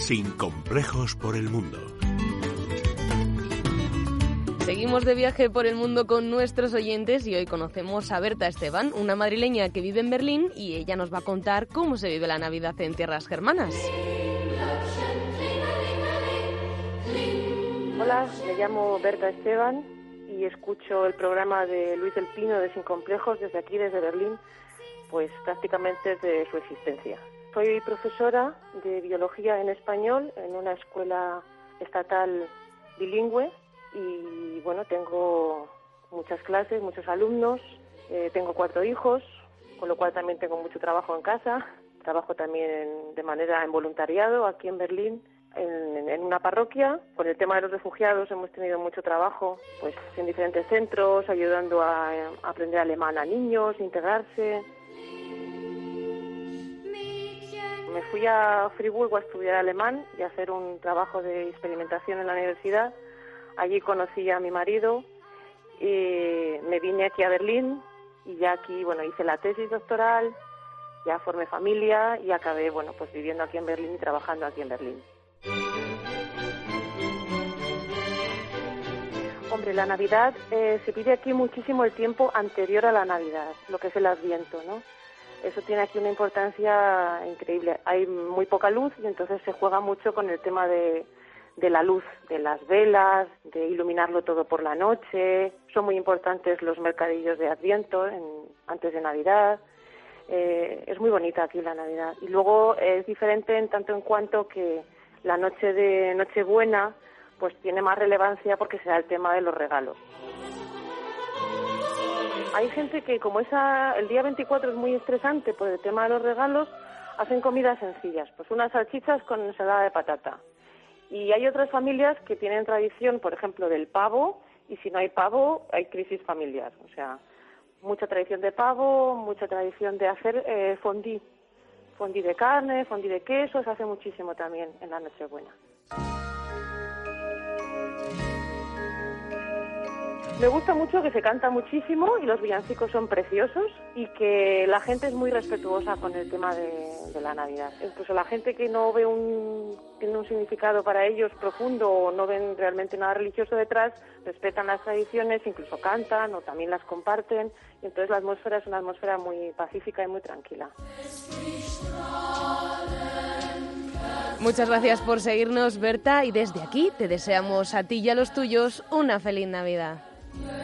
Sin complejos por el mundo. Seguimos de viaje por el mundo con nuestros oyentes y hoy conocemos a Berta Esteban, una madrileña que vive en Berlín y ella nos va a contar cómo se vive la Navidad en tierras germanas. Hola, me llamo Berta Esteban y escucho el programa de Luis del Pino de Sin Complejos desde aquí, desde Berlín, pues prácticamente desde su existencia. Soy profesora de biología en español en una escuela estatal bilingüe y bueno, tengo muchas clases, muchos alumnos, eh, tengo cuatro hijos, con lo cual también tengo mucho trabajo en casa, trabajo también de manera en voluntariado aquí en Berlín. En, una parroquia. Con el tema de los refugiados hemos tenido mucho trabajo, pues en diferentes centros, ayudando a, a aprender alemán a niños, integrarse. Me fui a Friburgo a estudiar alemán y a hacer un trabajo de experimentación en la universidad Allí conocí a mi marido y me vine aquí a Berlín y ya aquí, bueno, hice la tesis doctoral, ya formé familia y acabé, bueno, pues viviendo aquí en Berlín y trabajando aquí en Berlín. Hombre, la Navidad eh, se pide aquí muchísimo el tiempo anterior a la Navidad, lo que es el Adviento, ¿no? Eso tiene aquí una importancia increíble. Hay muy poca luz y entonces se juega mucho con el tema de, de la luz de las velas, de iluminarlo todo por la noche. Son muy importantes los mercadillos de Adviento antes de Navidad. Eh, es muy bonita aquí la Navidad. Y luego es diferente en tanto en cuanto que la noche de Nochebuena pues tiene más relevancia porque será el tema de los regalos. Hay gente que como esa, el día 24 es muy estresante por el tema de los regalos, hacen comidas sencillas, pues unas salchichas con ensalada de patata, y hay otras familias que tienen tradición, por ejemplo, del pavo, y si no hay pavo, hay crisis familiar. O sea, mucha tradición de pavo, mucha tradición de hacer eh, fondí. Fondí de carne, fondí de queso, se hace muchísimo también en la Nochebuena. Me gusta mucho que se canta muchísimo y los villancicos son preciosos y que la gente es muy respetuosa con el tema de, la Navidad. Incluso la gente que no ve un, tiene un significado para ellos profundo o no ven realmente nada religioso detrás, respetan las tradiciones, incluso cantan o también las comparten. Y entonces la atmósfera es una atmósfera muy pacífica y muy tranquila. Muchas gracias por seguirnos, Berta, y desde aquí te deseamos a ti y a los tuyos una feliz Navidad. Yeah.